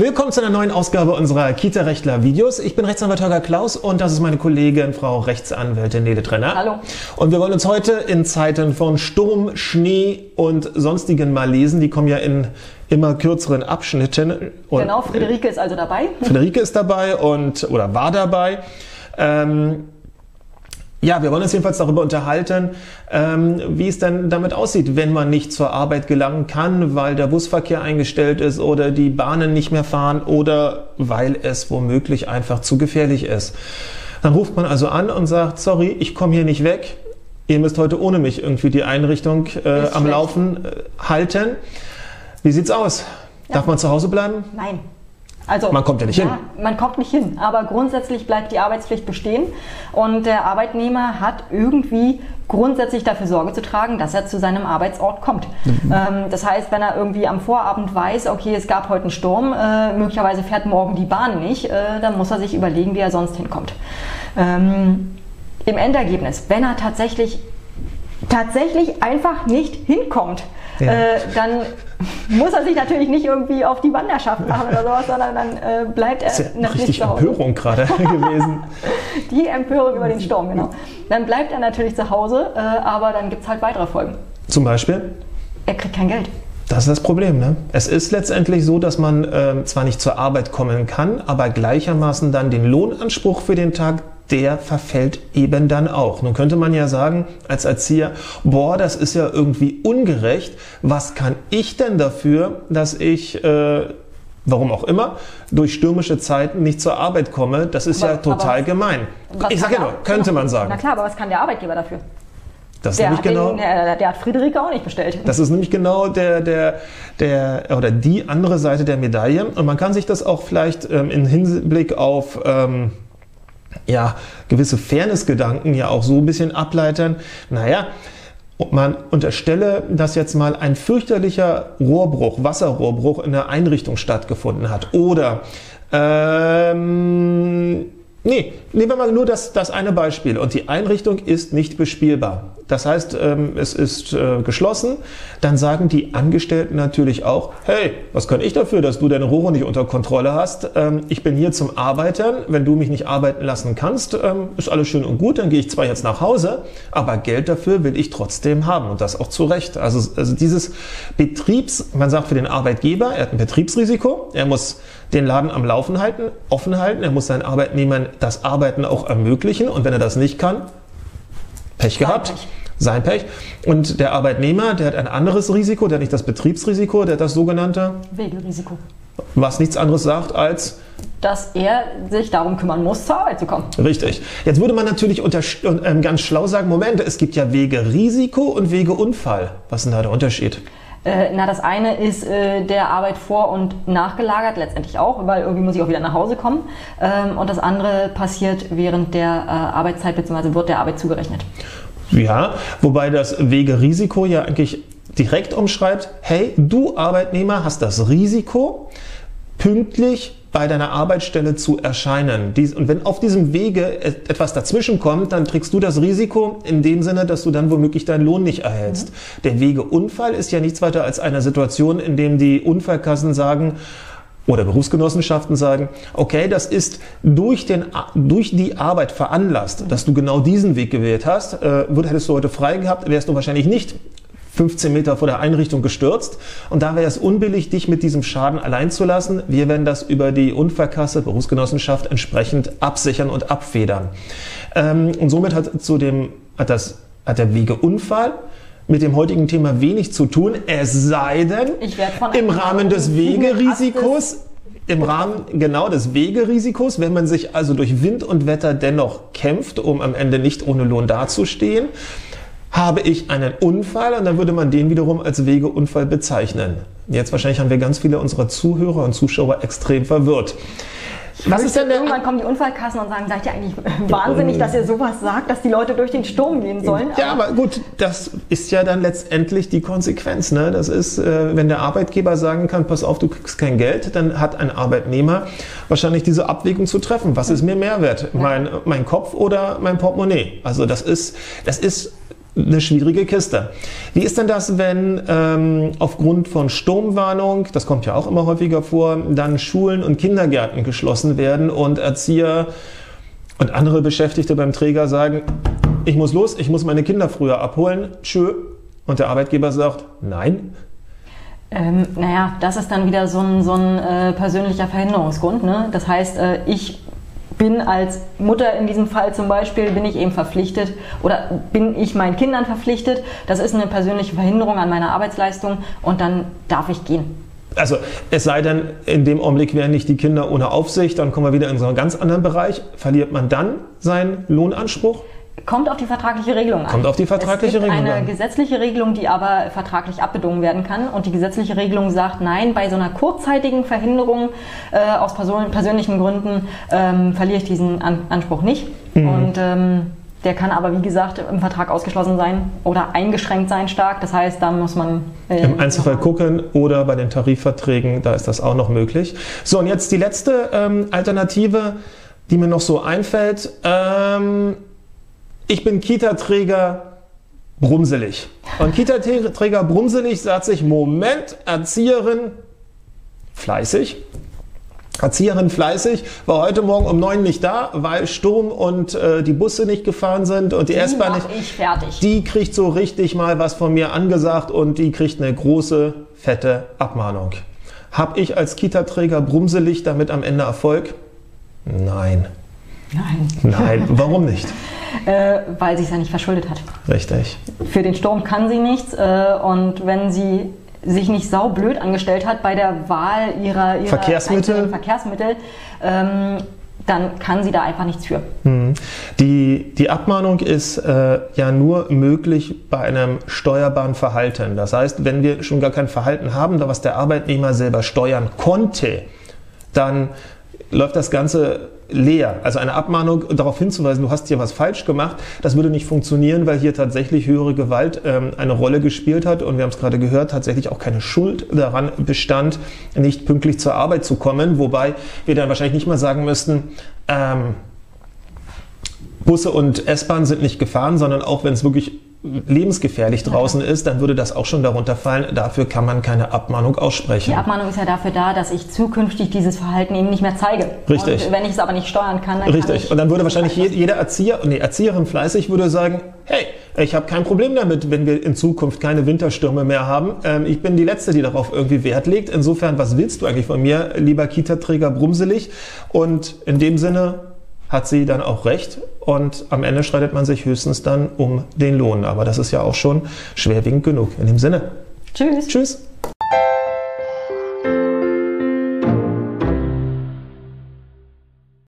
Willkommen zu einer neuen Ausgabe unserer Kita-Rechtler-Videos. Ich bin Rechtsanwalt Holger Klaus und das ist meine Kollegin, Frau Rechtsanwältin Nele Trenner. Hallo. Und wir wollen uns heute in Zeiten von Sturm, Schnee und sonstigen Malesen, die kommen ja in immer kürzeren Abschnitten. Und genau, Friederike ist also dabei. Friederike ist dabei und oder war dabei. Ähm, ja, wir wollen uns jedenfalls darüber unterhalten, ähm, wie es denn damit aussieht, wenn man nicht zur Arbeit gelangen kann, weil der Busverkehr eingestellt ist oder die Bahnen nicht mehr fahren oder weil es womöglich einfach zu gefährlich ist. Dann ruft man also an und sagt, sorry, ich komme hier nicht weg. Ihr müsst heute ohne mich irgendwie die Einrichtung äh, am Laufen äh, halten. Wie sieht's aus? Ja. Darf man zu Hause bleiben? Nein. Also, man kommt ja nicht ja, hin. Man kommt nicht hin, aber grundsätzlich bleibt die Arbeitspflicht bestehen und der Arbeitnehmer hat irgendwie grundsätzlich dafür Sorge zu tragen, dass er zu seinem Arbeitsort kommt. Mhm. Ähm, das heißt, wenn er irgendwie am Vorabend weiß, okay, es gab heute einen Sturm, äh, möglicherweise fährt morgen die Bahn nicht, äh, dann muss er sich überlegen, wie er sonst hinkommt. Ähm, Im Endergebnis, wenn er tatsächlich tatsächlich einfach nicht hinkommt, ja. äh, dann muss er sich natürlich nicht irgendwie auf die Wanderschaft machen oder sowas, sondern dann äh, bleibt er das ist ja natürlich richtig zu Hause. Empörung gerade gewesen. die Empörung über den Sturm, genau. Dann bleibt er natürlich zu Hause, äh, aber dann gibt es halt weitere Folgen. Zum Beispiel? Er kriegt kein Geld. Das ist das Problem. Ne? Es ist letztendlich so, dass man äh, zwar nicht zur Arbeit kommen kann, aber gleichermaßen dann den Lohnanspruch für den Tag der verfällt eben dann auch. Nun könnte man ja sagen als Erzieher, boah, das ist ja irgendwie ungerecht. Was kann ich denn dafür, dass ich, äh, warum auch immer, durch stürmische Zeiten nicht zur Arbeit komme? Das ist aber, ja total gemein. Ich sage ja nur, könnte man sagen. Na klar, aber was kann der Arbeitgeber dafür? Das der, hat genau, den, der, der, hat Friederike auch nicht bestellt. Das ist nämlich genau der, der, der, oder die andere Seite der Medaille. Und man kann sich das auch vielleicht ähm, im Hinblick auf ähm, ja, gewisse Fairness-Gedanken ja auch so ein bisschen ableitern. Naja, man unterstelle, dass jetzt mal ein fürchterlicher Rohrbruch, Wasserrohrbruch in der Einrichtung stattgefunden hat. Oder ähm, Nee, nehmen wir mal nur das, das eine Beispiel. Und die Einrichtung ist nicht bespielbar. Das heißt, ähm, es ist äh, geschlossen. Dann sagen die Angestellten natürlich auch, hey, was kann ich dafür, dass du deine Rohre nicht unter Kontrolle hast? Ähm, ich bin hier zum Arbeitern. Wenn du mich nicht arbeiten lassen kannst, ähm, ist alles schön und gut. Dann gehe ich zwar jetzt nach Hause, aber Geld dafür will ich trotzdem haben. Und das auch zu Recht. Also, also dieses Betriebs, man sagt für den Arbeitgeber, er hat ein Betriebsrisiko. Er muss den Laden am Laufen halten, offen halten. Er muss seinen Arbeitnehmern das Arbeiten auch ermöglichen. Und wenn er das nicht kann, Pech gehabt. Sein Pech. Sein Pech. Und der Arbeitnehmer, der hat ein anderes Risiko, der hat nicht das Betriebsrisiko, der hat das sogenannte Wegerisiko. Was nichts anderes sagt als dass er sich darum kümmern muss, zur Arbeit zu kommen. Richtig. Jetzt würde man natürlich unter, äh, ganz schlau sagen, Moment, es gibt ja Wegerisiko und Wegeunfall. Was ist denn da der Unterschied? Äh, na, das eine ist äh, der Arbeit vor- und nachgelagert, letztendlich auch, weil irgendwie muss ich auch wieder nach Hause kommen. Ähm, und das andere passiert während der äh, Arbeitszeit bzw. wird der Arbeit zugerechnet. Ja, wobei das Wegerisiko ja eigentlich direkt umschreibt, hey, du Arbeitnehmer hast das Risiko, pünktlich bei deiner Arbeitsstelle zu erscheinen. Und wenn auf diesem Wege etwas dazwischen kommt, dann trägst du das Risiko in dem Sinne, dass du dann womöglich deinen Lohn nicht erhältst. Mhm. Der Wegeunfall ist ja nichts weiter als eine Situation, in dem die Unfallkassen sagen, oder Berufsgenossenschaften sagen, okay, das ist durch, den, durch die Arbeit veranlasst, dass du genau diesen Weg gewählt hast. Äh, hättest du heute frei gehabt, wärst du wahrscheinlich nicht 15 Meter vor der Einrichtung gestürzt. Und da wäre es unbillig, dich mit diesem Schaden allein zu lassen. Wir werden das über die Unfallkasse, Berufsgenossenschaft entsprechend absichern und abfedern. Ähm, und somit hat, zu dem, hat, das, hat der Wegeunfall mit dem heutigen Thema wenig zu tun, es sei denn, im Rahmen des Wegerisikos im Rahmen genau des Wegerisikos, wenn man sich also durch Wind und Wetter dennoch kämpft, um am Ende nicht ohne Lohn dazustehen, habe ich einen Unfall und dann würde man den wiederum als Wegeunfall bezeichnen. Jetzt wahrscheinlich haben wir ganz viele unserer Zuhörer und Zuschauer extrem verwirrt. Was ist denn der Irgendwann kommen die Unfallkassen und sagen, seid ihr eigentlich wahnsinnig, dass ihr sowas sagt, dass die Leute durch den Sturm gehen sollen? Ja, aber gut, das ist ja dann letztendlich die Konsequenz. Ne? Das ist, äh, wenn der Arbeitgeber sagen kann, pass auf, du kriegst kein Geld, dann hat ein Arbeitnehmer wahrscheinlich diese Abwägung zu treffen. Was ist mir mehr wert? Mein, mein Kopf oder mein Portemonnaie? Also das ist, das ist eine schwierige Kiste. Wie ist denn das, wenn ähm, aufgrund von Sturmwarnung, das kommt ja auch immer häufiger vor, dann Schulen und Kindergärten geschlossen werden und Erzieher und andere Beschäftigte beim Träger sagen, ich muss los, ich muss meine Kinder früher abholen, tschö. Und der Arbeitgeber sagt, nein. Ähm, naja, das ist dann wieder so ein, so ein äh, persönlicher Verhinderungsgrund. Ne? Das heißt, äh, ich bin als Mutter in diesem Fall zum Beispiel, bin ich eben verpflichtet oder bin ich meinen Kindern verpflichtet. Das ist eine persönliche Verhinderung an meiner Arbeitsleistung und dann darf ich gehen. Also es sei denn, in dem Augenblick wären nicht die Kinder ohne Aufsicht, dann kommen wir wieder in so einen ganz anderen Bereich. Verliert man dann seinen Lohnanspruch? Kommt auf die vertragliche Regelung an. Kommt auf die vertragliche es gibt Regelung eine an. gesetzliche Regelung, die aber vertraglich abbedungen werden kann. Und die gesetzliche Regelung sagt, nein, bei so einer kurzzeitigen Verhinderung äh, aus persönlichen Gründen ähm, verliere ich diesen an Anspruch nicht. Mhm. Und ähm, der kann aber, wie gesagt, im Vertrag ausgeschlossen sein oder eingeschränkt sein stark. Das heißt, da muss man äh, im Einzelfall gucken oder bei den Tarifverträgen, da ist das auch noch möglich. So, und jetzt die letzte ähm, Alternative, die mir noch so einfällt. Ähm, ich bin Kita-Träger brumselig. Und Kita-Träger brumselig sagt sich, Moment, Erzieherin fleißig. Erzieherin fleißig, war heute Morgen um neun nicht da, weil Sturm und äh, die Busse nicht gefahren sind und die, die S-Bahn nicht. Ich fertig. Die kriegt so richtig mal was von mir angesagt und die kriegt eine große, fette Abmahnung. Hab ich als Kita-Träger brumselig damit am Ende Erfolg? Nein. Nein. Nein, warum nicht? äh, weil sie es ja nicht verschuldet hat. Richtig. Für den Sturm kann sie nichts äh, und wenn sie sich nicht saublöd angestellt hat bei der Wahl ihrer, ihrer Verkehrsmittel, Verkehrsmittel ähm, dann kann sie da einfach nichts für. Mhm. Die, die Abmahnung ist äh, ja nur möglich bei einem steuerbaren Verhalten. Das heißt, wenn wir schon gar kein Verhalten haben, da was der Arbeitnehmer selber steuern konnte, dann läuft das Ganze leer. Also eine Abmahnung darauf hinzuweisen, du hast hier was falsch gemacht, das würde nicht funktionieren, weil hier tatsächlich höhere Gewalt ähm, eine Rolle gespielt hat und wir haben es gerade gehört, tatsächlich auch keine Schuld daran bestand, nicht pünktlich zur Arbeit zu kommen, wobei wir dann wahrscheinlich nicht mal sagen müssten, ähm, Busse und S-Bahn sind nicht gefahren, sondern auch wenn es wirklich lebensgefährlich draußen ist, dann würde das auch schon darunter fallen. Dafür kann man keine Abmahnung aussprechen. Die Abmahnung ist ja dafür da, dass ich zukünftig dieses Verhalten eben nicht mehr zeige. Richtig. Und wenn ich es aber nicht steuern kann, dann Richtig. kann Und dann würde wahrscheinlich jeder Erzieher, nee, Erzieherin fleißig würde sagen, hey, ich habe kein Problem damit, wenn wir in Zukunft keine Winterstürme mehr haben. Ähm, ich bin die Letzte, die darauf irgendwie Wert legt. Insofern, was willst du eigentlich von mir, lieber Kita-Träger Brumselig? Und in dem Sinne hat sie dann auch recht und am Ende streitet man sich höchstens dann um den Lohn. Aber das ist ja auch schon schwerwiegend genug. In dem Sinne. Tschüss. Tschüss.